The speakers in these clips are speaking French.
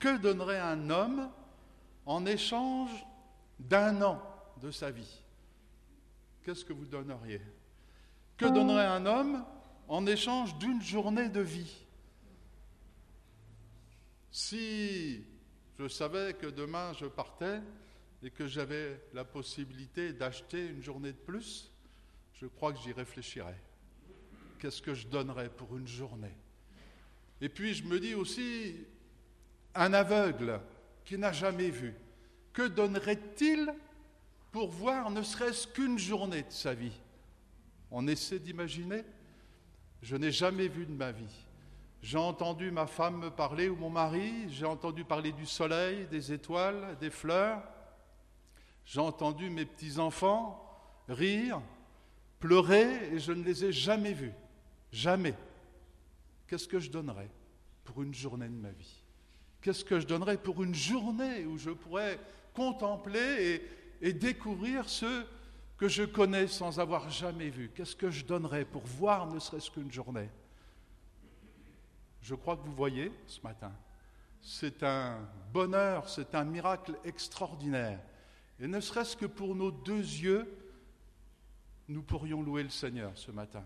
Que donnerait un homme en échange d'un an de sa vie? Qu'est-ce que vous donneriez? Que donnerait un homme en échange d'une journée de vie? Si je savais que demain je partais et que j'avais la possibilité d'acheter une journée de plus, je crois que j'y réfléchirais. Qu'est-ce que je donnerais pour une journée? Et puis je me dis aussi, un aveugle qui n'a jamais vu, que donnerait-il pour voir ne serait-ce qu'une journée de sa vie? On essaie d'imaginer Je n'ai jamais vu de ma vie. J'ai entendu ma femme me parler ou mon mari, j'ai entendu parler du soleil, des étoiles, des fleurs. J'ai entendu mes petits-enfants rire, pleurer, et je ne les ai jamais vus. Jamais. Qu'est-ce que je donnerais pour une journée de ma vie? Qu'est-ce que je donnerais pour une journée où je pourrais contempler et, découvrir ceux que je connais sans avoir jamais vu? Qu'est-ce que je donnerais pour voir ne serait-ce qu'une journée? Je crois que vous voyez ce matin. C'est un bonheur, c'est un miracle extraordinaire. Et ne serait-ce que pour nos deux yeux, nous pourrions louer le Seigneur ce matin.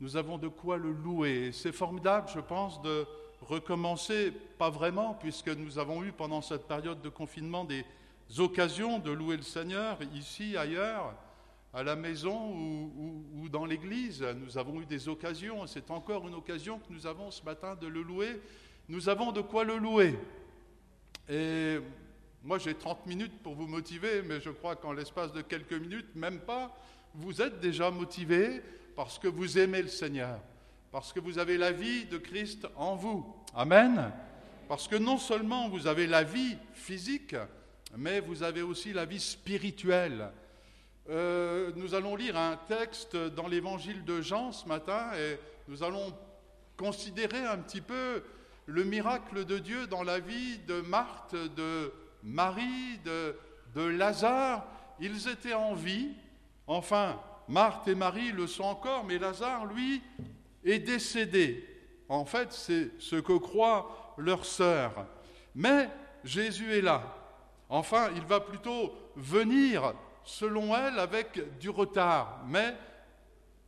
Nous avons de quoi le louer. C'est formidable, je pense, de recommencer, pas vraiment, puisque nous avons eu pendant cette période de confinement des occasions de louer le Seigneur ici, ailleurs, à la maison ou, dans l'église. Nous avons eu des occasions, c'est encore une occasion que nous avons ce matin de le louer. Nous avons de quoi le louer. Et moi, j'ai 30 minutes pour vous motiver, mais je crois qu'en l'espace de quelques minutes, même pas, vous êtes déjà motivé parce que vous aimez le Seigneur, parce que vous avez la vie de Christ en vous. Amen. Parce que non seulement vous avez la vie physique, mais vous avez aussi la vie spirituelle. Euh, nous allons lire un texte dans l'évangile de Jean ce matin et nous allons considérer un petit peu le miracle de Dieu dans la vie de Marthe, de Marie, de, de Lazare. Ils étaient en vie, enfin Marthe et Marie le sont encore, mais Lazare, lui, est décédé. En fait, c'est ce que croit leur sœur. Mais Jésus est là. Enfin, il va plutôt venir selon elle, avec du retard. Mais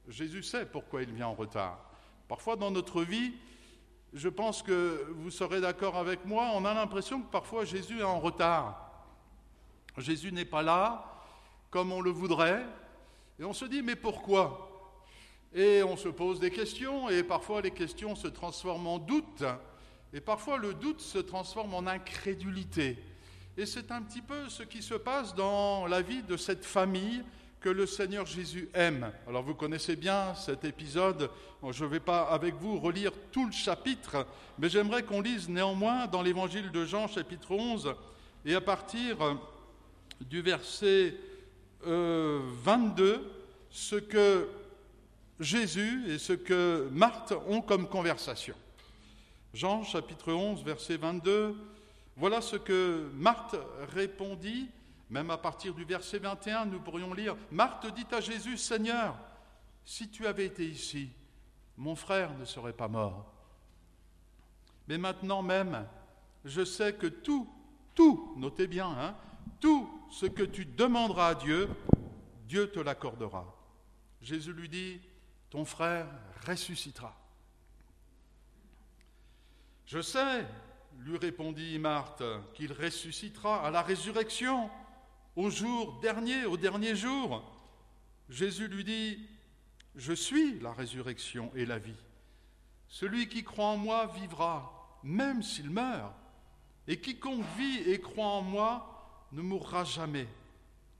Jésus sait pourquoi il vient en retard. Parfois dans notre vie, je pense que vous serez d'accord avec moi, on a l'impression que parfois Jésus est en retard. Jésus n'est pas là comme on le voudrait, et on se dit mais pourquoi? Et on se pose des questions, et parfois les questions se transforment en doute, et parfois le doute se transforme en incrédulité. Et c'est un petit peu ce qui se passe dans la vie de cette famille que le Seigneur Jésus aime. Alors vous connaissez bien cet épisode, je ne vais pas avec vous relire tout le chapitre, mais j'aimerais qu'on lise néanmoins dans l'évangile de Jean chapitre 11 et à partir du verset 22 euh, ce que Jésus et ce que Marthe ont comme conversation. Jean chapitre 11 verset 22 voilà ce que Marthe répondit, même à partir du verset 21, nous pourrions lire, Marthe dit à Jésus, Seigneur, si tu avais été ici, mon frère ne serait pas mort. Mais maintenant même, je sais que tout, tout, notez bien, hein, tout ce que tu demanderas à Dieu, Dieu te l'accordera. Jésus lui dit, ton frère ressuscitera. Je sais, lui répondit Marthe, qu'il ressuscitera à la résurrection, au jour dernier, au dernier jour. Jésus lui dit, Je suis la résurrection et la vie. Celui qui croit en moi vivra, même s'il meurt. Et quiconque vit et croit en moi ne mourra jamais.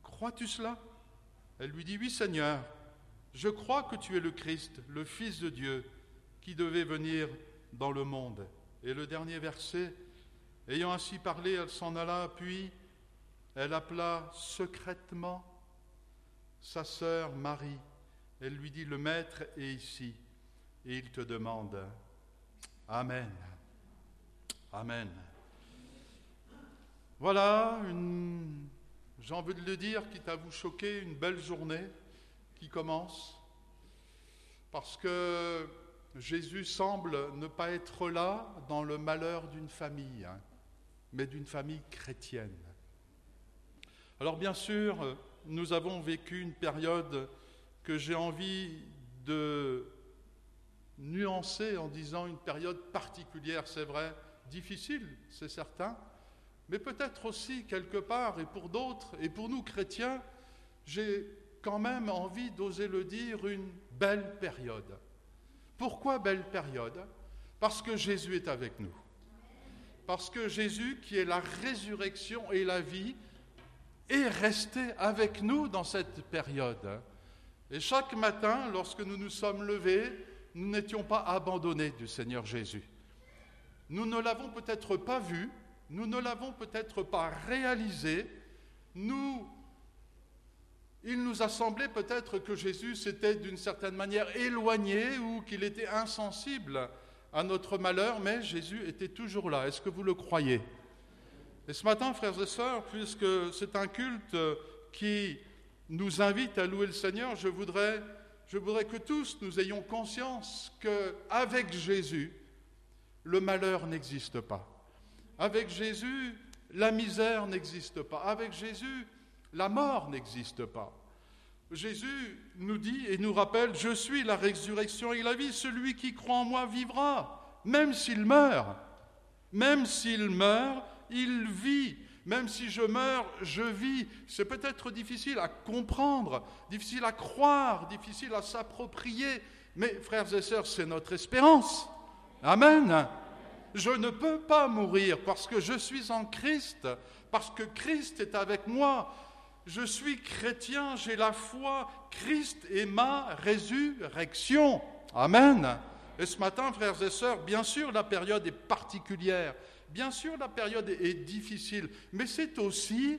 Crois-tu cela? Elle lui dit, Oui Seigneur, je crois que tu es le Christ, le Fils de Dieu, qui devait venir dans le monde. Et le dernier verset, ayant ainsi parlé, elle s'en alla, puis elle appela secrètement sa sœur Marie. Elle lui dit, le Maître est ici, et il te demande. Amen. Amen. Voilà, une, j'ai envie de le dire, quitte à vous choquer, une belle journée qui commence, parce que Jésus semble ne pas être là dans le malheur d'une famille. Hein. mais d'une famille chrétienne. Alors bien sûr, nous avons vécu une période que j'ai envie de nuancer en disant une période particulière, c'est vrai, difficile, c'est certain, mais peut-être aussi quelque part, et pour d'autres, et pour nous chrétiens, j'ai quand même envie d'oser le dire, une belle période. Pourquoi belle période? Parce que Jésus est avec nous. Parce que Jésus, qui est la résurrection et la vie, est resté avec nous dans cette période. Et chaque matin, lorsque nous nous sommes levés, nous n'étions pas abandonnés du Seigneur Jésus. Nous ne l'avons peut-être pas vu, nous ne l'avons peut-être pas réalisé, nous, il nous a semblé peut-être que Jésus s'était d'une certaine manière éloigné ou qu'il était insensible à notre malheur, mais Jésus était toujours là. Est-ce que vous le croyez? Et ce matin, frères et sœurs, puisque c'est un culte qui nous invite à louer le Seigneur, je voudrais, je voudrais que tous nous ayons conscience qu'avec Jésus, le malheur n'existe pas. Avec Jésus, la misère n'existe pas. Avec Jésus, la mort n'existe pas. Jésus nous dit et nous rappelle, je suis la résurrection et la vie, celui qui croit en moi vivra, même s'il meurt. Même s'il meurt, il vit. Même si je meurs, je vis. C'est peut-être difficile à comprendre, difficile à croire, difficile à s'approprier, mais frères et sœurs, c'est notre espérance. Amen. Je ne peux pas mourir parce que je suis en Christ, parce que Christ est avec moi. Je suis chrétien, j'ai la foi, Christ est ma résurrection. Amen. Et ce matin, frères et sœurs, bien sûr, la période est particulière. Bien sûr, la période est difficile. Mais c'est aussi,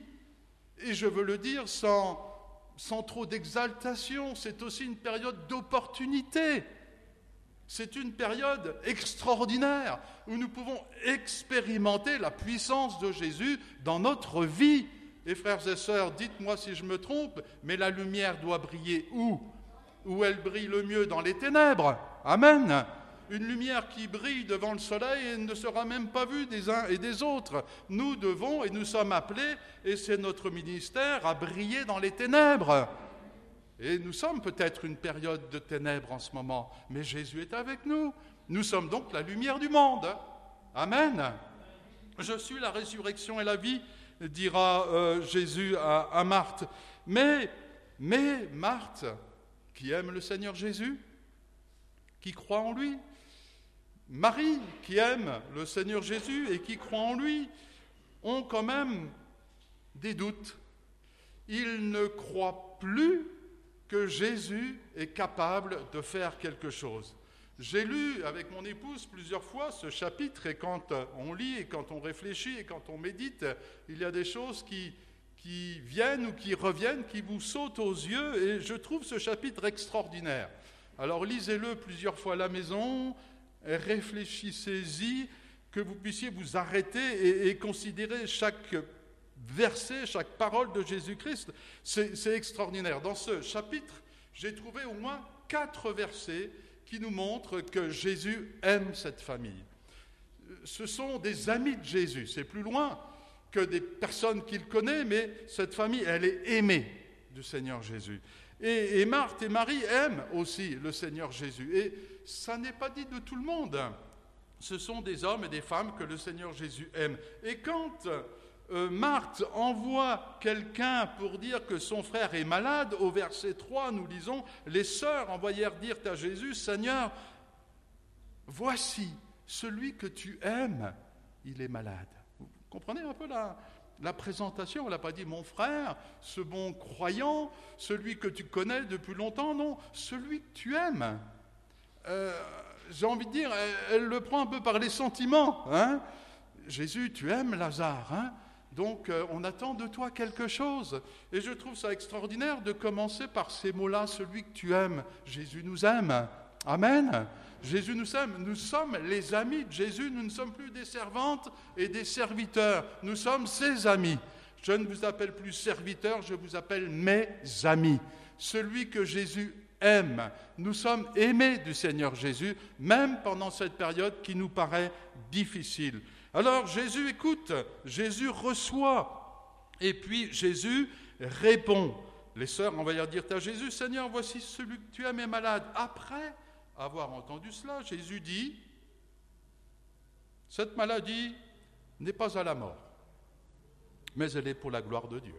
et je veux le dire sans, trop d'exaltation, c'est aussi une période d'opportunité. C'est une période extraordinaire où nous pouvons expérimenter la puissance de Jésus dans notre vie. Et frères et sœurs, dites-moi si je me trompe, mais la lumière doit briller où? Où elle brille le mieux Dans les ténèbres? Amen. Une lumière qui brille devant le soleil ne sera même pas vue des uns et des autres. Nous devons, et nous sommes appelés, et c'est notre ministère, à briller dans les ténèbres. Et nous sommes peut-être une période de ténèbres en ce moment, mais Jésus est avec nous. Nous sommes donc la lumière du monde. Amen. Je suis la résurrection et la vie, dira euh, Jésus à, à Marthe. Mais, mais Marthe, qui aime le Seigneur Jésus, qui croit en lui, Marie, qui aime le Seigneur Jésus et qui croit en lui, ont quand même des doutes. Ils ne croient plus que Jésus est capable de faire quelque chose. J'ai lu avec mon épouse plusieurs fois ce chapitre et quand on lit et quand on réfléchit et quand on médite, il y a des choses qui, qui viennent ou qui reviennent, qui vous sautent aux yeux et je trouve ce chapitre extraordinaire. Alors lisez-le plusieurs fois à la maison, réfléchissez-y, que vous puissiez vous arrêter et, et considérer chaque verset, chaque parole de Jésus-Christ. C'est extraordinaire. Dans ce chapitre, j'ai trouvé au moins quatre versets qui nous montrent que Jésus aime cette famille. Ce sont des amis de Jésus. C'est plus loin que des personnes qu'il connaît, mais cette famille, elle est aimée du Seigneur Jésus. Et, Marthe et Marie aiment aussi le Seigneur Jésus. Et ça n'est pas dit de tout le monde. Ce sont des hommes et des femmes que le Seigneur Jésus aime. Et quand euh, Marthe envoie quelqu'un pour dire que son frère est malade, au verset 3, nous lisons, les sœurs envoyèrent dire à Jésus, Seigneur, voici celui que tu aimes, il est malade. Vous comprenez un peu la, la présentation, on n'a pas dit mon frère, ce bon croyant, celui que tu connais depuis longtemps, non, celui que tu aimes. Euh, j'ai envie de dire, elle, le prend un peu par les sentiments. Hein Jésus, tu aimes Lazare, hein donc euh, on attend de toi quelque chose. Et je trouve ça extraordinaire de commencer par ces mots-là, celui que tu aimes. Jésus nous aime. Amen. Jésus nous aime. Nous sommes les amis de Jésus. Nous ne sommes plus des servantes et des serviteurs. Nous sommes ses amis. Je ne vous appelle plus serviteurs, je vous appelle mes amis. Celui que Jésus aime. Nous sommes aimés du Seigneur Jésus, même pendant cette période qui nous paraît difficile. Alors Jésus écoute, Jésus reçoit, et puis Jésus répond. Les sœurs, leur dire à Jésus, Seigneur, voici celui que tu aimes est malade. Après avoir entendu cela, Jésus dit, cette maladie n'est pas à la mort, mais elle est pour la gloire de Dieu,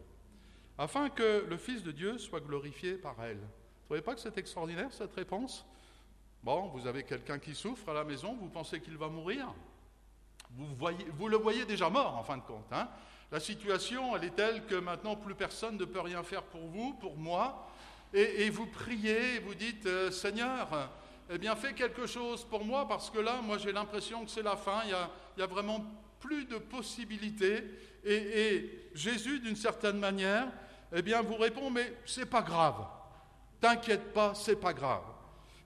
afin que le Fils de Dieu soit glorifié par elle. Vous ne trouvez pas que c'est extraordinaire cette réponse? Bon, vous avez quelqu'un qui souffre à la maison, vous pensez qu'il va mourir? Vous, le voyez déjà mort en fin de compte. Hein la situation, elle est telle que maintenant plus personne ne peut rien faire pour vous, pour moi, et, vous priez, vous dites, euh, Seigneur, eh bien fais quelque chose pour moi, parce que là, moi j'ai l'impression que c'est la fin, il y a, vraiment plus de possibilités, et, et Jésus, d'une certaine manière, eh bien vous répond, mais c'est pas grave, t'inquiète pas, c'est pas grave.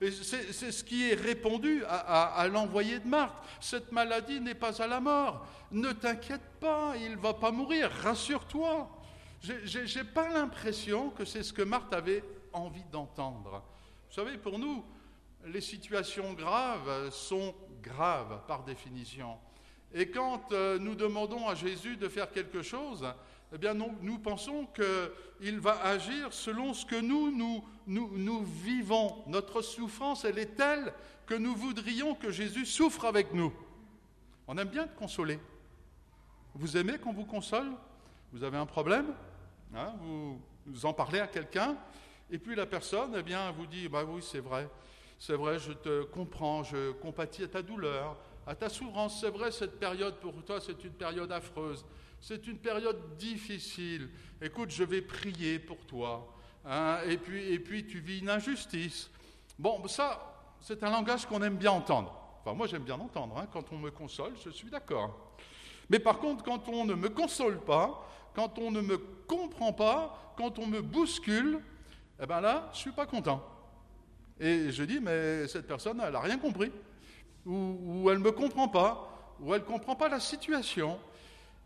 C'est ce qui est répondu à, l'envoyé de Marthe. Cette maladie n'est pas à la mort. Ne t'inquiète pas, il ne va pas mourir. Rassure-toi. Je n'ai pas l'impression que c'est ce que Marthe avait envie d'entendre. Vous savez, pour nous, les situations graves sont graves par définition. Et quand euh, nous demandons à Jésus de faire quelque chose, eh bien, nous, pensons qu'il va agir selon ce que nous, nous, vivons. Notre souffrance, elle est telle que nous voudrions que Jésus souffre avec nous. On aime bien te consoler. Vous aimez qu'on vous console? Vous avez un problème? Hein, vous, vous, en parlez à quelqu'un, et puis la personne, eh bien, vous dit, bah oui, c'est vrai, c'est vrai, je te comprends, je compatis à ta douleur, à ta souffrance. C'est vrai, cette période pour toi, c'est une période affreuse. C'est une période difficile. Écoute, je vais prier pour toi. Hein, et, puis, tu vis une injustice. Bon, ça, c'est un langage qu'on aime bien entendre. Enfin, moi, j'aime bien entendre. Hein. Quand on me console, je suis d'accord. Mais par contre, quand on ne me console pas, quand on ne me comprend pas, quand on me bouscule, eh bien là, je ne suis pas content. Et je dis, mais cette personne, elle n'a rien compris. Ou elle ne me comprend pas, ou elle ne comprend pas la situation.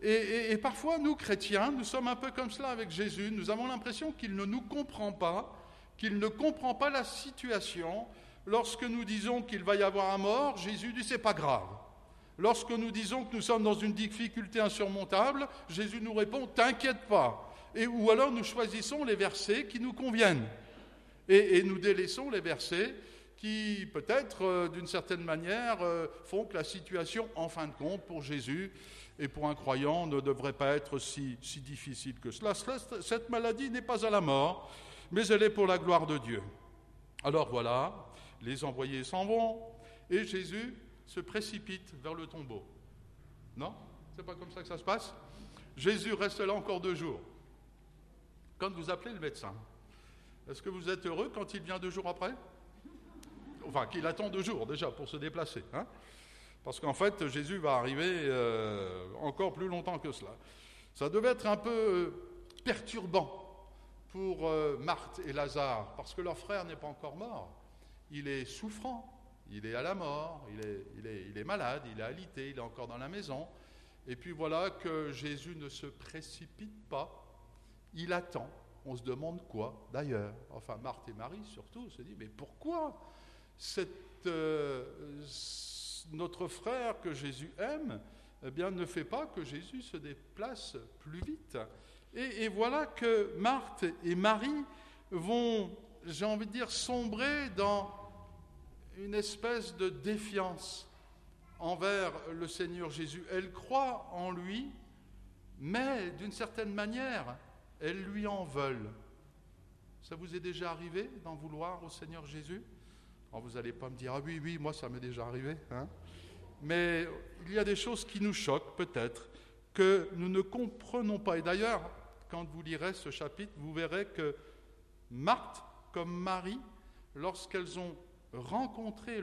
Et, parfois, nous, chrétiens, nous sommes un peu comme cela avec Jésus. Nous avons l'impression qu'il ne nous comprend pas, qu'il ne comprend pas la situation. Lorsque nous disons qu'il va y avoir un mort, Jésus dit c'est pas grave. Lorsque nous disons que nous sommes dans une difficulté insurmontable, Jésus nous répond t'inquiète pas. Et, ou alors nous choisissons les versets qui nous conviennent. Et, nous délaissons les versets qui, peut-être, euh, d'une certaine manière, euh, font que la situation, en fin de compte, pour Jésus, et pour un croyant ne devrait pas être si, si difficile que cela. Cette maladie n'est pas à la mort, mais elle est pour la gloire de Dieu. Alors voilà, les envoyés s'en vont et Jésus se précipite vers le tombeau. Non? C'est pas comme ça que ça se passe? Jésus reste là encore deux jours. Quand vous appelez le médecin, est-ce que vous êtes heureux quand il vient deux jours après? Enfin, qu'il attend deux jours déjà pour se déplacer. Hein parce qu'en fait, Jésus va arriver euh, encore plus longtemps que cela. Ça devait être un peu euh, perturbant pour euh, Marthe et Lazare, parce que leur frère n'est pas encore mort. Il est souffrant, il est à la mort, il est, il est, il est malade, il est alité, il est encore dans la maison. Et puis voilà que Jésus ne se précipite pas, il attend. On se demande quoi d'ailleurs? Enfin, Marthe et Marie surtout se disent, mais pourquoi? Cette notre frère que Jésus aime, eh bien, ne fait pas que Jésus se déplace plus vite. Et, voilà que Marthe et Marie vont, j'ai envie de dire, sombrer dans une espèce de défiance envers le Seigneur Jésus. Elles croient en lui, mais d'une certaine manière, elles lui en veulent. Ça vous est déjà arrivé d'en vouloir au Seigneur Jésus? Vous n'allez pas me dire, ah oui, oui, moi ça m'est déjà arrivé. Hein. Mais il y a des choses qui nous choquent peut-être, que nous ne comprenons pas. Et d'ailleurs, quand vous lirez ce chapitre, vous verrez que Marthe comme Marie, lorsqu'elles ont rencontré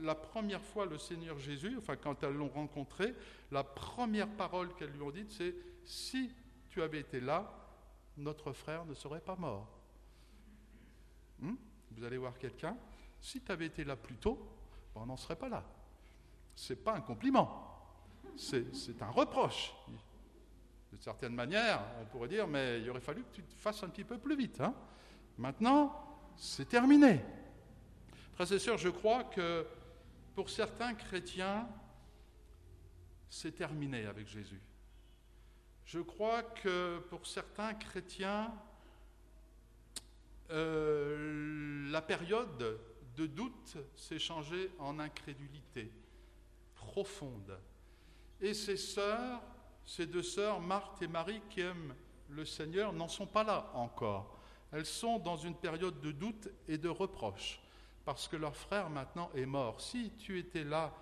la première fois le Seigneur Jésus, enfin quand elles l'ont rencontré, la première parole qu'elles lui ont dite, c'est Si tu avais été là, notre frère ne serait pas mort. Hmm? vous allez voir quelqu'un, si tu avais été là plus tôt, ben, on n'en serait pas là. Ce n'est pas un compliment, c'est un reproche. De certaine manière, on pourrait dire, mais il aurait fallu que tu te fasses un petit peu plus vite. Hein. Maintenant, c'est terminé. Frères et sœurs, je crois que pour certains chrétiens, c'est terminé avec Jésus. Je crois que pour certains chrétiens, euh, la période de doute s'est changée en incrédulité profonde. Et ces sœurs, ces deux sœurs, Marthe et Marie, qui aiment le Seigneur, n'en sont pas là encore. Elles sont dans une période de doute et de reproche, parce que leur frère maintenant est mort. Si tu étais là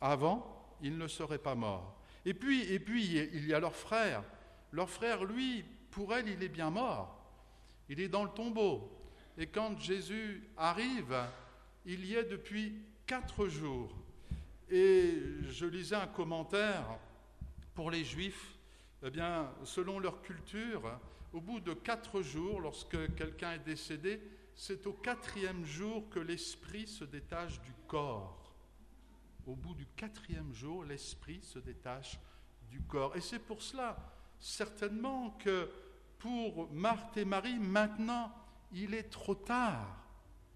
avant, il ne serait pas mort. Et puis, et puis il y a leur frère. Leur frère, lui, pour elle, il est bien mort. Il est dans le tombeau. Et quand Jésus arrive, il y est depuis quatre jours. Et je lisais un commentaire pour les Juifs. Eh bien, selon leur culture, au bout de quatre jours, lorsque quelqu'un est décédé, c'est au quatrième jour que l'esprit se détache du corps. Au bout du quatrième jour, l'esprit se détache du corps. Et c'est pour cela, certainement, que pour Marthe et Marie, maintenant, il est trop tard.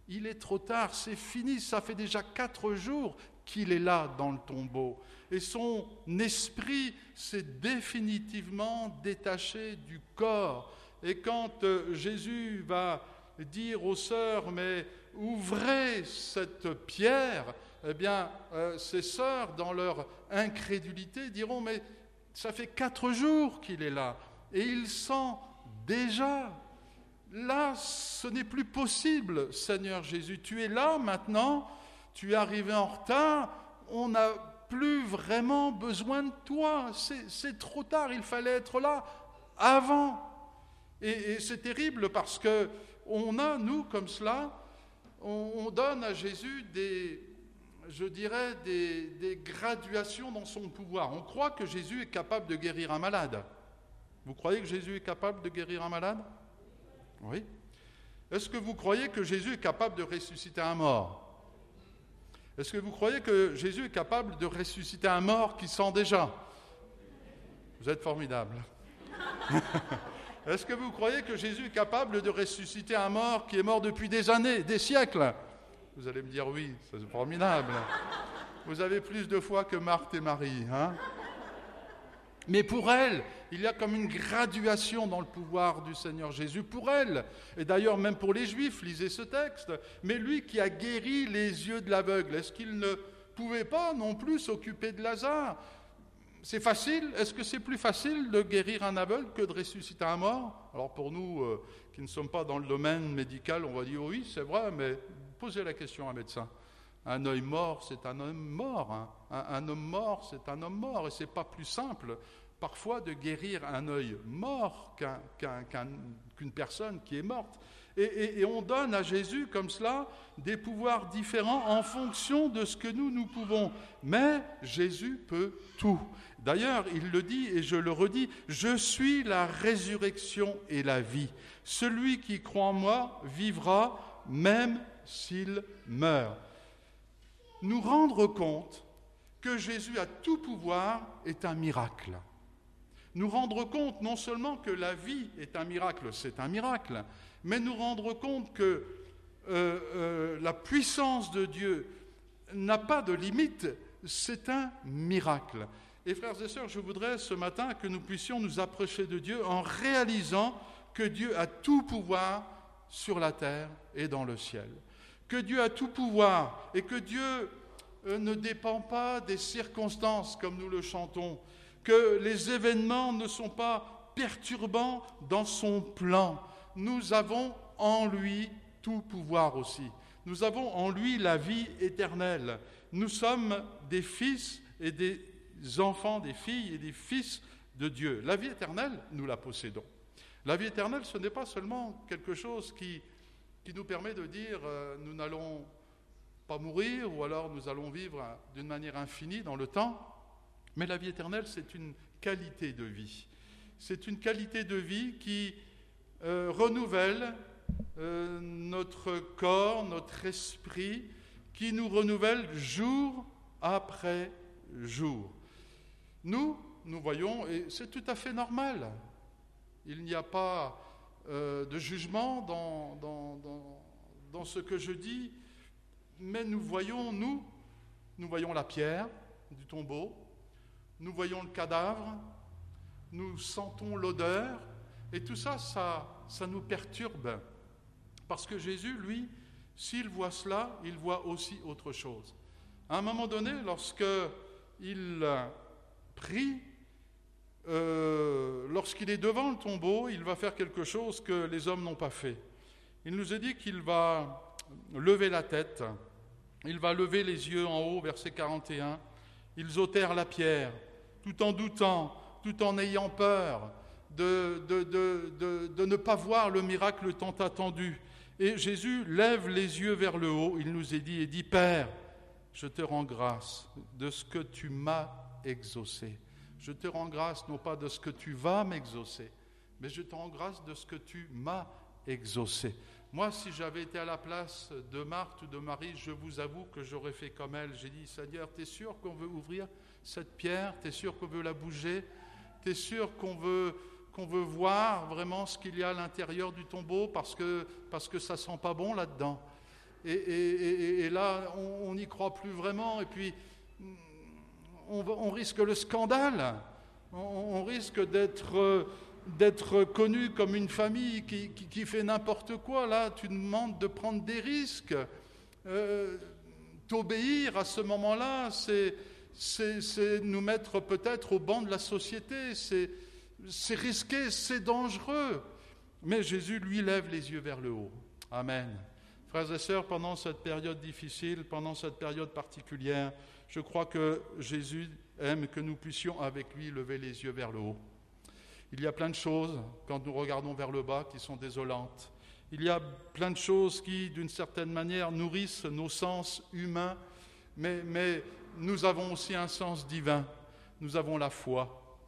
Il est trop tard, c'est fini, ça fait déjà quatre jours qu'il est là dans le tombeau. Et son esprit s'est définitivement détaché du corps. Et quand euh, Jésus va dire aux sœurs, mais ouvrez cette pierre, eh bien, euh, ces sœurs, dans leur incrédulité, diront, mais ça fait quatre jours qu'il est là, et il sent déjà. Là, ce n'est plus possible, Seigneur Jésus. Tu es là maintenant, tu es arrivé en retard, on n'a plus vraiment besoin de toi. C'est trop tard, il fallait être là avant. Et, c'est terrible parce que on a, nous, comme cela, on donne à Jésus des, je dirais, des, graduations dans son pouvoir. On croit que Jésus est capable de guérir un malade. Vous croyez que Jésus est capable de guérir un malade? Oui. Est-ce que vous croyez que Jésus est capable de ressusciter un mort? Est-ce que vous croyez que Jésus est capable de ressusciter un mort qui sent déjà? Vous êtes formidable. Est-ce que vous croyez que Jésus est capable de ressusciter un mort qui est mort depuis des années, des siècles? Vous allez me dire oui, c'est formidable. Vous avez plus de foi que Marthe et Marie. Hein? Mais pour elle, il y a comme une graduation dans le pouvoir du Seigneur Jésus pour elle. Et d'ailleurs, même pour les Juifs, lisez ce texte. Mais lui qui a guéri les yeux de l'aveugle, est-ce qu'il ne pouvait pas non plus s'occuper de Lazare? C'est facile Est-ce que c'est plus facile de guérir un aveugle que de ressusciter un mort? Alors pour nous euh, qui ne sommes pas dans le domaine médical, on va dire oui, c'est vrai, mais Posez la question à un médecin. Un œil mort, c'est un homme mort. Hein. Un, homme mort, c'est un homme mort. Et ce n'est pas plus simple, parfois, de guérir un œil mort qu'une personne qui est morte. Et, on donne à Jésus, comme cela, des pouvoirs différents en fonction de ce que nous, nous pouvons. Mais Jésus peut tout. D'ailleurs, il le dit, et je le redis, je suis la résurrection et la vie. Celui qui croit en moi vivra même s'il meurt. Nous rendre compte que Jésus a tout pouvoir est un miracle. Nous rendre compte non seulement que la vie est un miracle, c'est un miracle, mais nous rendre compte que euh, euh, la puissance de Dieu n'a pas de limite, c'est un miracle. Et frères et sœurs, je voudrais ce matin que nous puissions nous approcher de Dieu en réalisant que Dieu a tout pouvoir sur la terre et dans le ciel que Dieu a tout pouvoir et que Dieu euh, ne dépend pas des circonstances comme nous le chantons, que les événements ne sont pas perturbants dans son plan. Nous avons en lui tout pouvoir aussi. Nous avons en lui la vie éternelle. Nous sommes des fils et des enfants, des filles et des fils de Dieu. La vie éternelle, nous la possédons. La vie éternelle, ce n'est pas seulement quelque chose qui qui nous permet de dire euh, nous n'allons pas mourir ou alors nous allons vivre d'une manière infinie dans le temps. Mais la vie éternelle, c'est une qualité de vie. C'est une qualité de vie qui euh, renouvelle euh, notre corps, notre esprit, qui nous renouvelle jour après jour. Nous, nous voyons, et c'est tout à fait normal, il n'y a pas euh, de jugement dans, dans, ce que je dis, mais nous voyons, nous, nous voyons la pierre du tombeau, nous voyons le cadavre, nous sentons l'odeur, et tout ça, ça, ça nous perturbe. Parce que Jésus, lui, s'il voit cela, il voit aussi autre chose. À un moment donné, lorsque il prie, euh, lorsqu'il est devant le tombeau, il va faire quelque chose que les hommes n'ont pas fait. Il nous a dit qu'il va lever la tête, il va lever les yeux en haut, verset 41. Ils ôtèrent la pierre, tout en doutant, tout en ayant peur de, de, ne pas voir le miracle tant attendu. Et Jésus lève les yeux vers le haut, il nous est dit, et dit, Père, je te rends grâce de ce que tu m'as exaucé. Je te rends grâce non pas de ce que tu vas m'exaucer, mais je te rends grâce de ce que tu m'as exaucé. Moi, si j'avais été à la place de Marthe ou de Marie, je vous avoue que j'aurais fait comme elle. J'ai dit, Seigneur, tu es sûr qu'on veut ouvrir cette pierre? Tu es sûr qu'on veut la bouger? Tu es sûr qu'on veut, veut voir vraiment ce qu'il y a à l'intérieur du tombeau parce que, parce que ça sent pas bon là-dedans? Et, là, on n'y croit plus vraiment. Et puis, on, risque le scandale. On, risque d'être d'être connu comme une famille qui, fait n'importe quoi. Là, tu demandes de prendre des risques. Euh, t'obéir à ce moment-là, c'est, nous mettre peut-être au banc de la société. C'est risqué, c'est dangereux. Mais Jésus, lui, lève les yeux vers le haut. Amen. Frères et sœurs, pendant cette période difficile, pendant cette période particulière, je crois que Jésus aime que nous puissions avec lui lever les yeux vers le haut. Il y a plein de choses, quand nous regardons vers le bas, qui sont désolantes. Il y a plein de choses qui, d'une certaine manière, nourrissent nos sens humains, mais, mais nous avons aussi un sens divin. Nous avons la foi.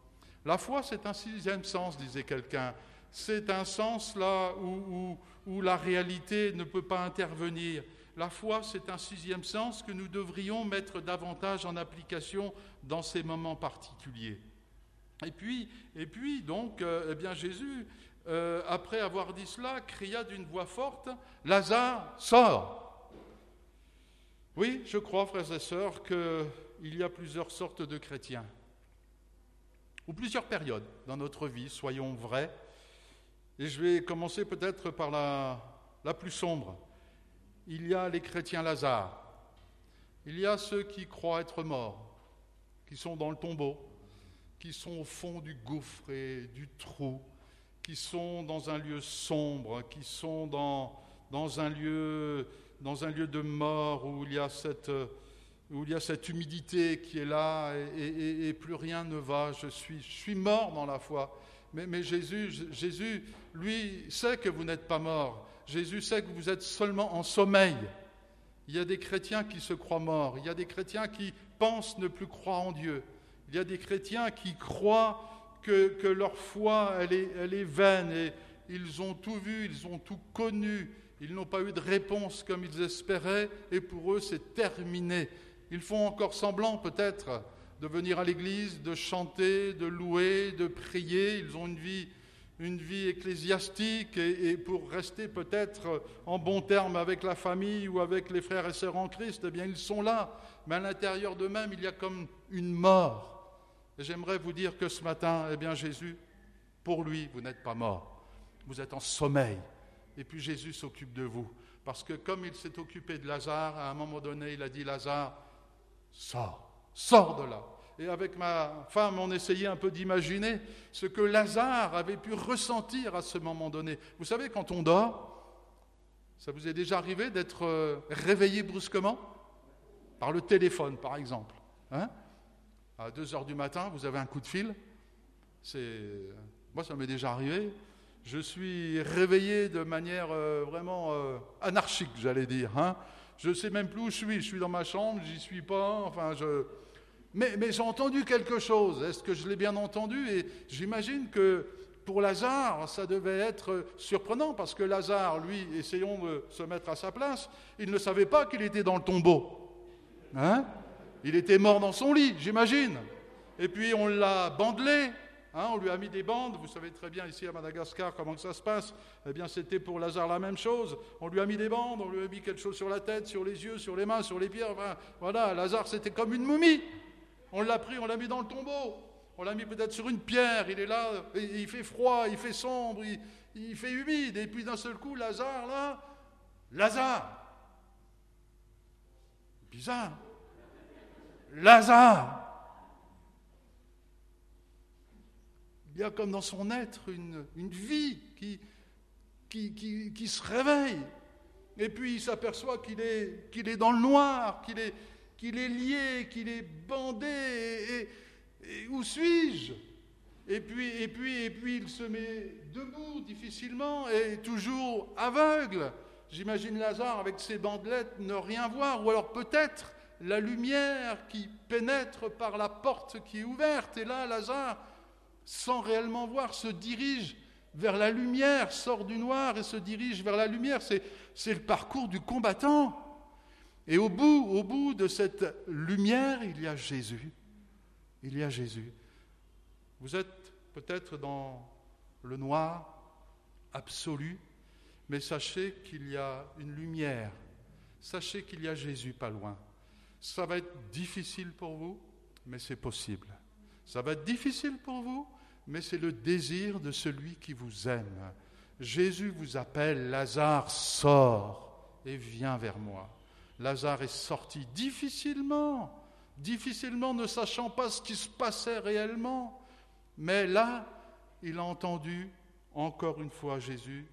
La foi, c'est un sixième sens, disait quelqu'un. C'est un sens là où, la réalité ne peut pas intervenir. La foi, c'est un sixième sens que nous devrions mettre davantage en application dans ces moments particuliers. Et puis, et puis donc, euh, eh bien Jésus, euh, après avoir dit cela, cria d'une voix forte, Lazare, sors Oui, je crois, frères et sœurs, qu'il y a plusieurs sortes de chrétiens, ou plusieurs périodes dans notre vie, soyons vrais, et je vais commencer peut-être par la, la plus sombre. Il y a les chrétiens Lazare. Il y a ceux qui croient être morts, qui sont dans le tombeau, qui sont au fond du gouffre et du trou, qui sont dans un lieu sombre, qui sont dans, dans, un, lieu, dans un lieu de mort où il y a cette, où il y a cette humidité qui est là et, et plus rien ne va. Je suis, je suis mort dans la foi. Mais, Jésus, Jésus, lui, sait que vous n'êtes pas mort. Jésus sait que vous êtes seulement en sommeil. Il y a des chrétiens qui se croient morts. Il y a des chrétiens qui pensent ne plus croire en Dieu. Il y a des chrétiens qui croient que, leur foi, elle est, elle est vaine et ils ont tout vu, ils ont tout connu. Ils n'ont pas eu de réponse comme ils espéraient et pour eux, c'est terminé. Ils font encore semblant peut-être de venir à l'église, de chanter, de louer, de prier. Ils ont une vie, une vie ecclésiastique et, pour rester peut-être en bon terme avec la famille ou avec les frères et sœurs en Christ, eh bien ils sont là. Mais à l'intérieur d'eux-mêmes, il y a comme une mort. Et j'aimerais vous dire que ce matin, eh bien Jésus, pour lui, vous n'êtes pas mort. Vous êtes en sommeil. Et puis Jésus s'occupe de vous. Parce que comme il s'est occupé de Lazare, à un moment donné, il a dit, Lazare, sors sors de là. Et avec ma femme, on essayait un peu d'imaginer ce que Lazare avait pu ressentir à ce moment donné. Vous savez, quand on dort, ça vous est déjà arrivé d'être euh, réveillé brusquement? Par le téléphone, par exemple. Hein? À 2 heures du matin, vous avez un coup de fil. C'est... Moi, ça m'est déjà arrivé. Je suis réveillé de manière euh, vraiment euh, anarchique, j'allais dire. Hein je ne sais même plus où je suis. Je suis dans ma chambre, j'y suis pas. Enfin, je, mais, j'ai entendu quelque chose. Est-ce que je l'ai bien entendu? Et j'imagine que pour Lazare, ça devait être surprenant parce que Lazare, lui, essayons de se mettre à sa place, il ne savait pas qu'il était dans le tombeau. Hein? Il était mort dans son lit, j'imagine. Et puis on l'a bandelé, hein, on lui a mis des bandes, vous savez très bien ici à Madagascar comment ça se passe. Eh bien c'était pour Lazare la même chose. On lui a mis des bandes, on lui a mis quelque chose sur la tête, sur les yeux, sur les mains, sur les pieds. voilà, Lazare c'était comme une momie. On l'a pris, on l'a mis dans le tombeau. On l'a mis peut-être sur une pierre, il est là, il fait froid, il fait sombre, il, fait humide. Et puis d'un seul coup, Lazare, là, Lazare. Bizarre. Lazare. Il y a comme dans son être une, une vie qui, qui, qui, qui, se réveille. Et puis il s'aperçoit qu'il est, qu'il est dans le noir, qu'il est, qu'il est lié, qu'il est bandé. Et, où suis-je? Et puis, et, puis, et puis il se met debout difficilement et toujours aveugle. J'imagine Lazare avec ses bandelettes ne rien voir, ou alors peut-être la lumière qui pénètre par la porte qui est ouverte. Et là, Lazare, sans réellement voir, se dirige vers la lumière, sort du noir et se dirige vers la lumière. C'est le parcours du combattant. Et au bout, au bout de cette lumière, il y a Jésus. Il y a Jésus. Vous êtes peut-être dans le noir absolu, mais sachez qu'il y a une lumière. Sachez qu'il y a Jésus pas loin. Ça va être difficile pour vous, mais c'est possible. Ça va être difficile pour vous, mais c'est le désir de celui qui vous aime. Jésus vous appelle, Lazare, sors et viens vers moi. Lazare est sorti difficilement, difficilement ne sachant pas ce qui se passait réellement. Mais là, il a entendu encore une fois Jésus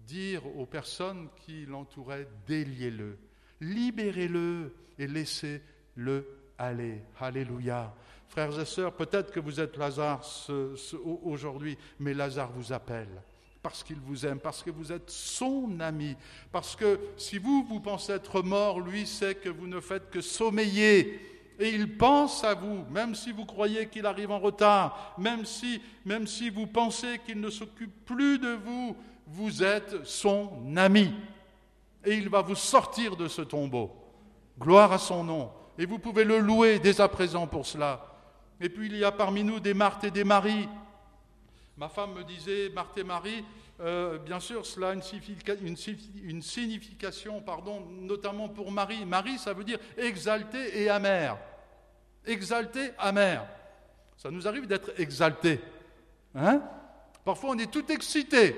dire aux personnes qui l'entouraient, déliez-le, libérez-le et laissez-le aller. Alléluia. Frères et sœurs, peut-être que vous êtes Lazare aujourd'hui, mais Lazare vous appelle parce qu'il vous aime, parce que vous êtes son ami, parce que si vous, vous pensez être mort, lui sait que vous ne faites que sommeiller. Et il pense à vous, même si vous croyez qu'il arrive en retard, même si, même si vous pensez qu'il ne s'occupe plus de vous, vous êtes son ami. Et il va vous sortir de ce tombeau. Gloire à son nom. Et vous pouvez le louer dès à présent pour cela. Et puis il y a parmi nous des Marthe et des Marie. Ma femme me disait, Marthe et Marie, euh, bien sûr, cela a une, signification, pardon, notamment pour Marie. Marie, ça veut dire exalté et amer. Exalté, amer. Ça nous arrive d'être exalté. Hein? Parfois, on est tout excité.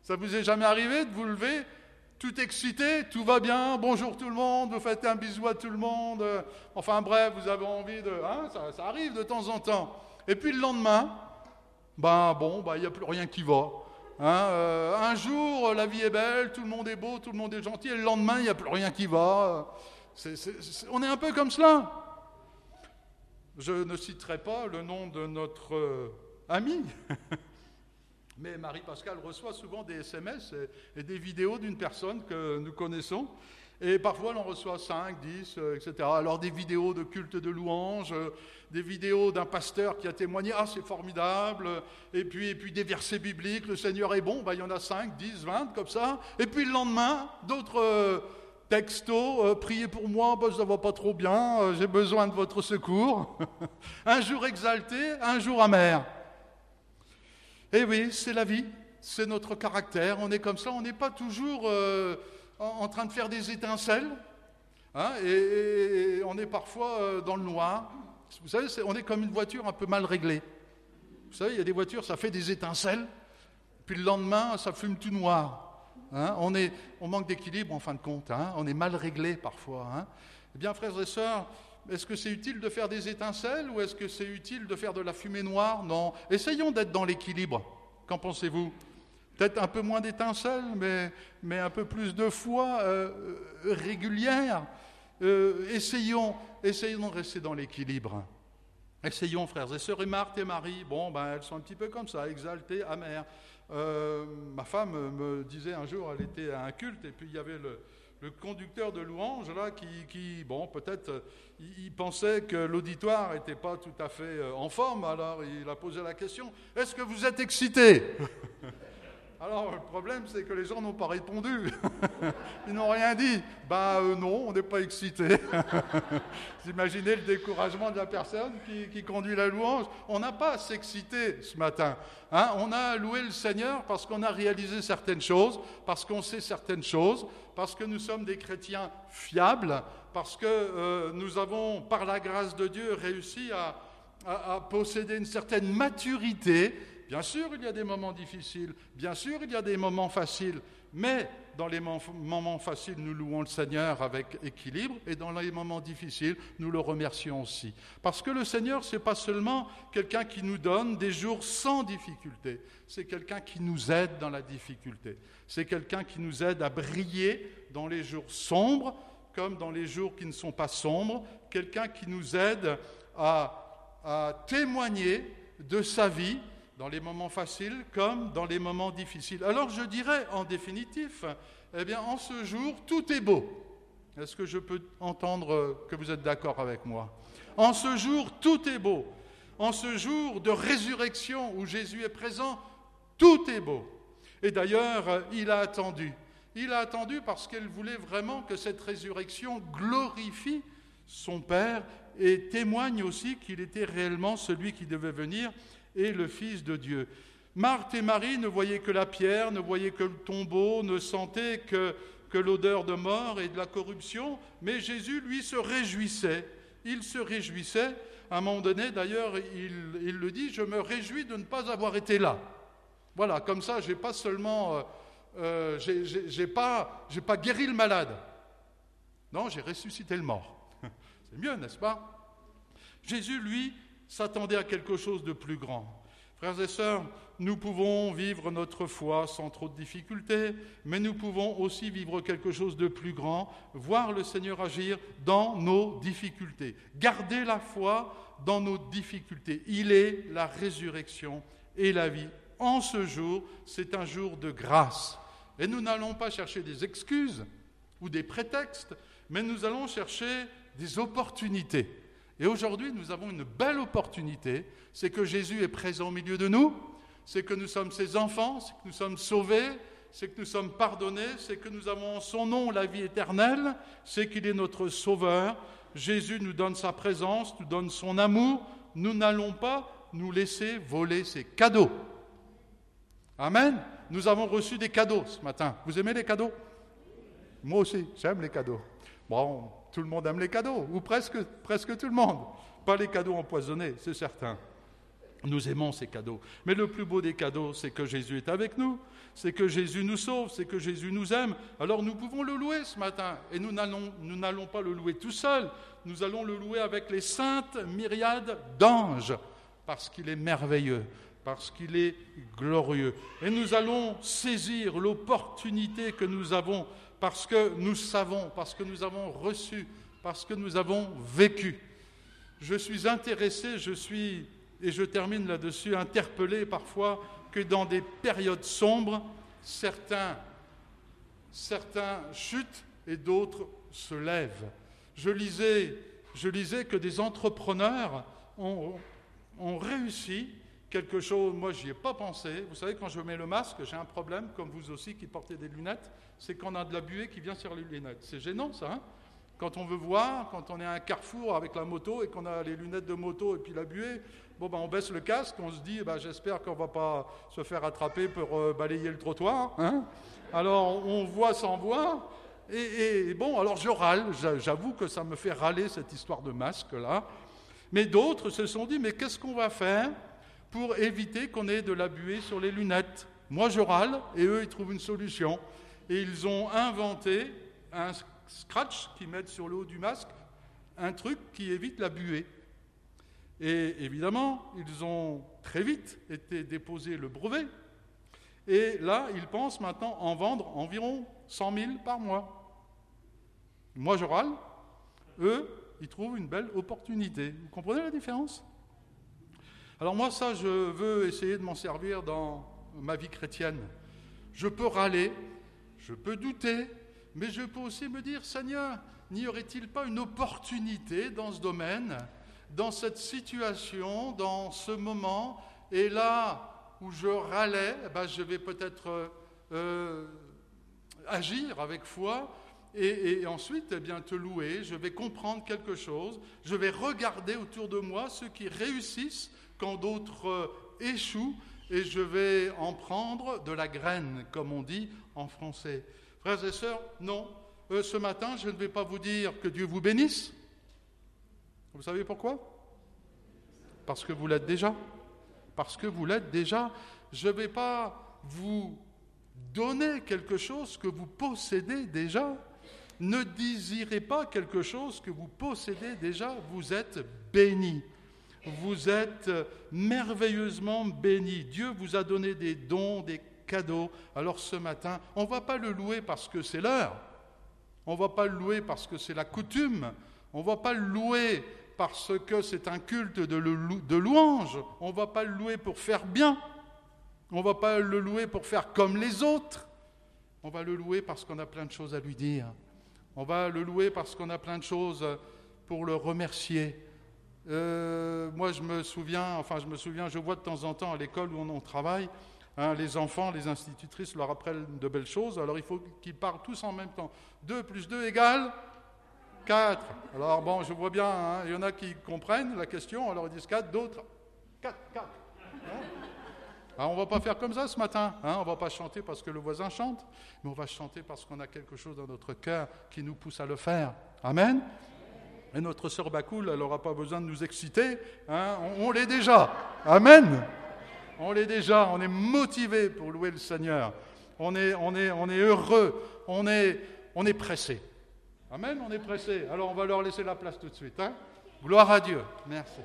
Ça vous est jamais arrivé de vous lever tout excité, tout va bien, bonjour tout le monde, vous faites un bisou à tout le monde, enfin bref, vous avez envie de... Hein, ça, arrive de temps en temps. Et puis le lendemain, ben bon, ben, il n'y a plus rien qui va. Hein, euh, un jour, la vie est belle, tout le monde est beau, tout le monde est gentil, et le lendemain, il n'y a plus rien qui va. on est un peu comme cela. Je ne citerai pas le nom de notre euh, ami, mais Marie-Pascale reçoit souvent des SMS et, des vidéos d'une personne que nous connaissons. Et parfois, on reçoit 5, 10, etc. Alors, des vidéos de culte de louange, euh, des vidéos d'un pasteur qui a témoigné, ah, c'est formidable. Et puis, et puis des versets bibliques, le Seigneur est bon. Ben, il y en a 5, 10, 20, comme ça. Et puis, le lendemain, d'autres euh, textos, euh, priez pour moi, ben, ça va pas trop bien, j'ai besoin de votre secours. un jour exalté, un jour amer. Eh oui, c'est la vie, c'est notre caractère, on est comme ça, on n'est pas toujours euh, en, train de faire des étincelles, hein, et, on est parfois euh, dans le noir. Vous savez, on est comme une voiture un peu mal réglée. Vous savez, il y a des voitures, ça fait des étincelles, puis le lendemain, ça fume tout noir. Hein. on, est, on manque d'équilibre en fin de compte, hein. on est mal réglé parfois. Eh bien, frères et sœurs, est-ce que c'est utile de faire des étincelles ou est-ce que c'est utile de faire de la fumée noire? Non. Essayons d'être dans l'équilibre. Qu'en pensez-vous? Peut-être un peu moins d'étincelles, mais, mais, un peu plus de foi euh, régulière. Euh, essayons, essayons de rester dans l'équilibre. Essayons, frères et sœurs, et Marthe et Marie, bon, ben, elles sont un petit peu comme ça, exaltées, amères. Euh, ma femme me disait un jour, elle était à un culte, et puis il y avait le, conducteur de louange, là, qui, bon, peut-être, euh, il, pensait que l'auditoire n'était pas tout à fait euh, en forme, alors il a posé la question, est-ce que vous êtes excité? Alors, le problème, c'est que les gens n'ont pas répondu. Ils n'ont rien dit. Ben non, on n'est pas excité. Vous imaginez le découragement de la personne qui, conduit la louange. On n'a pas à s'exciter ce matin. Hein. on a loué le Seigneur parce qu'on a réalisé certaines choses, parce qu'on sait certaines choses, parce que nous sommes des chrétiens fiables, parce que euh, nous avons, par la grâce de Dieu, réussi à posséder une certaine maturité Bien sûr, il y a des moments difficiles, bien sûr, il y a des moments faciles, mais dans les moments faciles, nous louons le Seigneur avec équilibre, et dans les moments difficiles, nous le remercions aussi. Parce que le Seigneur, ce n'est pas seulement quelqu'un qui nous donne des jours sans difficulté, c'est quelqu'un qui nous aide dans la difficulté. C'est quelqu'un qui nous aide à briller dans les jours sombres, comme dans les jours qui ne sont pas sombres, quelqu'un qui nous aide à, témoigner de sa vie dans les moments faciles comme dans les moments difficiles. Alors je dirais en définitif, eh bien en ce jour, tout est beau. Est-ce que je peux entendre que vous êtes d'accord avec moi? En ce jour, tout est beau. En ce jour de résurrection où Jésus est présent, tout est beau. Et d'ailleurs, il a attendu. Il a attendu parce qu'il voulait vraiment que cette résurrection glorifie son Père et témoigne aussi qu'il était réellement celui qui devait venir et le Fils de Dieu. Marthe et Marie ne voyaient que la pierre, ne voyaient que le tombeau, ne sentaient que, que l'odeur de mort et de la corruption, mais Jésus, lui, se réjouissait. Il se réjouissait. À un moment donné, d'ailleurs, il, le dit, je me réjouis de ne pas avoir été là. Voilà, comme ça, j'ai pas seulement, euh, euh j'ai pas, pas guéri le malade. Non, j'ai ressuscité le mort. C'est mieux, n'est-ce pas? Jésus, lui, s'attendait à quelque chose de plus grand. Frères et sœurs, nous pouvons vivre notre foi sans trop de difficultés, mais nous pouvons aussi vivre quelque chose de plus grand, voir le Seigneur agir dans nos difficultés. Garder la foi dans nos difficultés. Il est la résurrection et la vie. En ce jour, c'est un jour de grâce. Et nous n'allons pas chercher des excuses ou des prétextes, mais nous allons chercher des opportunités. Et aujourd'hui, nous avons une belle opportunité, c'est que Jésus est présent au milieu de nous, c'est que nous sommes ses enfants, c'est que nous sommes sauvés, c'est que nous sommes pardonnés, c'est que nous avons en son nom la vie éternelle, c'est qu'il est notre sauveur. Jésus nous donne sa présence, nous donne son amour. Nous n'allons pas nous laisser voler ses cadeaux. Amen. Nous avons reçu des cadeaux ce matin. Vous aimez les cadeaux? Moi aussi, j'aime les cadeaux. Bon, tout le monde aime les cadeaux, ou presque, presque tout le monde. Pas les cadeaux empoisonnés, c'est certain. Nous aimons ces cadeaux. Mais le plus beau des cadeaux, c'est que Jésus est avec nous, c'est que Jésus nous sauve, c'est que Jésus nous aime. Alors nous pouvons le louer ce matin. Et nous n'allons pas le louer tout seul, nous allons le louer avec les saintes myriades d'anges, parce qu'il est merveilleux, parce qu'il est glorieux. Et nous allons saisir l'opportunité que nous avons parce que nous savons, parce que nous avons reçu, parce que nous avons vécu. Je suis intéressé, je suis, et je termine là-dessus, interpellé parfois que dans des périodes sombres, certains, chutent et d'autres se lèvent. Je lisais, que des entrepreneurs ont réussi quelque chose, moi j'y ai pas pensé. Vous savez, quand je mets le masque, j'ai un problème, comme vous aussi qui portez des lunettes, c'est qu'on a de la buée qui vient sur les lunettes. C'est gênant ça, hein Quand on veut voir, quand on est à un carrefour avec la moto et qu'on a les lunettes de moto et puis la buée, bon ben on baisse le casque, on se dit, ben, j'espère qu'on va pas se faire attraper pour euh, balayer le trottoir. Hein alors on voit sans voir. Et, et bon, alors je râle, j'avoue que ça me fait râler cette histoire de masque là. Mais d'autres se sont dit, mais qu'est-ce qu'on va faire? Pour éviter qu'on ait de la buée sur les lunettes. Moi, je râle et eux, ils trouvent une solution. Et ils ont inventé un scratch qu'ils mettent sur le haut du masque, un truc qui évite la buée. Et évidemment, ils ont très vite été déposé le brevet. Et là, ils pensent maintenant en vendre environ 100 000 par mois. Moi, je râle. Eux, ils trouvent une belle opportunité. Vous comprenez la différence? Alors moi, ça, je veux essayer de m'en servir dans ma vie chrétienne. Je peux râler, je peux douter, mais je peux aussi me dire, Seigneur, n'y aurait-il pas une opportunité dans ce domaine, dans cette situation, dans ce moment Et là où je râlais, eh ben, je vais peut-être euh, agir avec foi et, ensuite eh bien, te louer. Je vais comprendre quelque chose. Je vais regarder autour de moi ceux qui réussissent quand d'autres euh, échouent et je vais en prendre de la graine, comme on dit en français. Frères et sœurs, non. Euh, ce matin, je ne vais pas vous dire que Dieu vous bénisse. Vous savez pourquoi? Parce que vous l'êtes déjà. Parce que vous l'êtes déjà. Je ne vais pas vous donner quelque chose que vous possédez déjà. Ne désirez pas quelque chose que vous possédez déjà. Vous êtes béni. Vous êtes merveilleusement béni. Dieu vous a donné des dons, des cadeaux. Alors ce matin, on ne va pas le louer parce que c'est l'heure. On ne va pas le louer parce que c'est la coutume. On ne va pas le louer parce que c'est un culte de, louange. On ne va pas le louer pour faire bien. On ne va pas le louer pour faire comme les autres. On va le louer parce qu'on a plein de choses à lui dire. On va le louer parce qu'on a plein de choses pour le remercier. Euh, moi, je me souviens, enfin, je me souviens, je vois de temps en temps à l'école où on, travaille, hein, les enfants, les institutrices leur apprennent de belles choses, alors il faut qu'ils parlent tous en même temps. 2 plus 2 égale 4. Alors, bon, je vois bien, hein, il y en a qui comprennent la question, alors ils disent 4, d'autres 4, 4. Ah, on ne va pas faire comme ça ce matin. Hein, on ne va pas chanter parce que le voisin chante, mais on va chanter parce qu'on a quelque chose dans notre cœur qui nous pousse à le faire. Amen. Et notre sœur Bakoul, elle n'aura pas besoin de nous exciter. Hein, on, l'est déjà. Amen. On l'est déjà. On est motivé pour louer le Seigneur. On est, heureux. On est, on pressé. Amen. On est pressé. Alors on va leur laisser la place tout de suite. Hein. Gloire à Dieu. Merci.